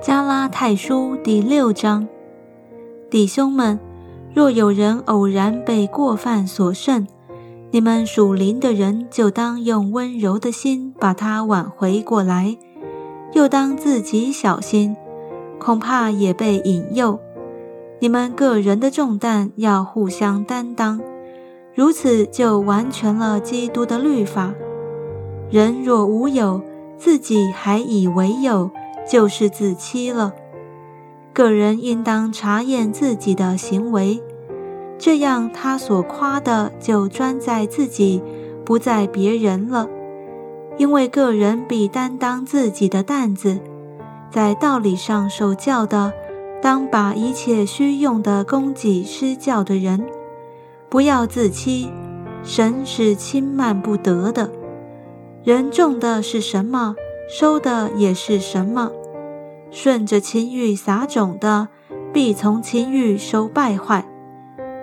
加拉太书第六章，弟兄们，若有人偶然被过犯所胜，你们属灵的人就当用温柔的心把他挽回过来，又当自己小心，恐怕也被引诱。你们个人的重担要互相担当，如此就完全了基督的律法。人若无有，自己还以为有。就是自欺了。个人应当查验自己的行为，这样他所夸的就专在自己，不在别人了。因为个人必担当自己的担子，在道理上受教的，当把一切需用的供给施教的人，不要自欺。神是轻慢不得的。人种的是什么？收的也是什么？顺着情欲撒种的，必从情欲收败坏；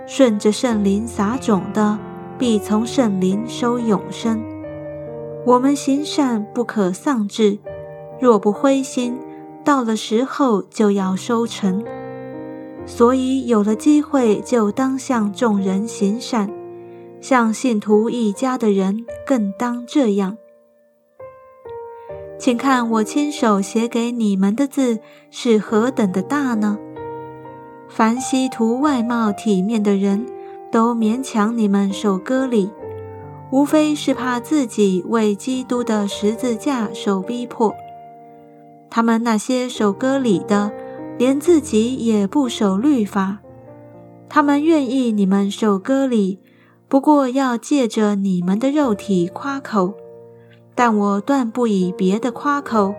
顺着圣灵撒种的，必从圣灵收永生。我们行善不可丧志，若不灰心，到了时候就要收成。所以有了机会，就当向众人行善，向信徒一家的人更当这样。请看我亲手写给你们的字是何等的大呢？凡希图外貌体面的人都勉强你们受割礼，无非是怕自己为基督的十字架受逼迫。他们那些守割礼的，连自己也不守律法，他们愿意你们守割礼，不过要借着你们的肉体夸口。但我断不以别的夸口，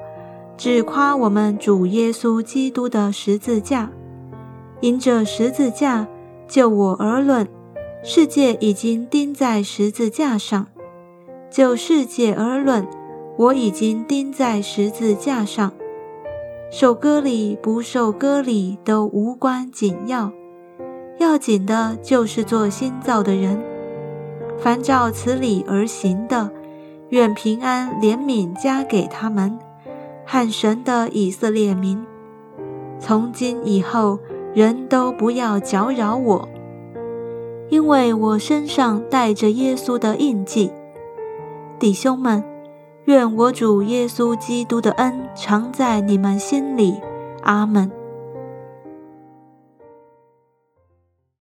只夸我们主耶稣基督的十字架。因这十字架，就我而论，世界已经钉在十字架上；就世界而论，我已经钉在十字架上。受割礼不受割礼都无关紧要，要紧的就是做新造的人，凡照此理而行的。愿平安怜悯加给他们，汉神的以色列民。从今以后，人都不要搅扰我，因为我身上带着耶稣的印记。弟兄们，愿我主耶稣基督的恩常在你们心里。阿门。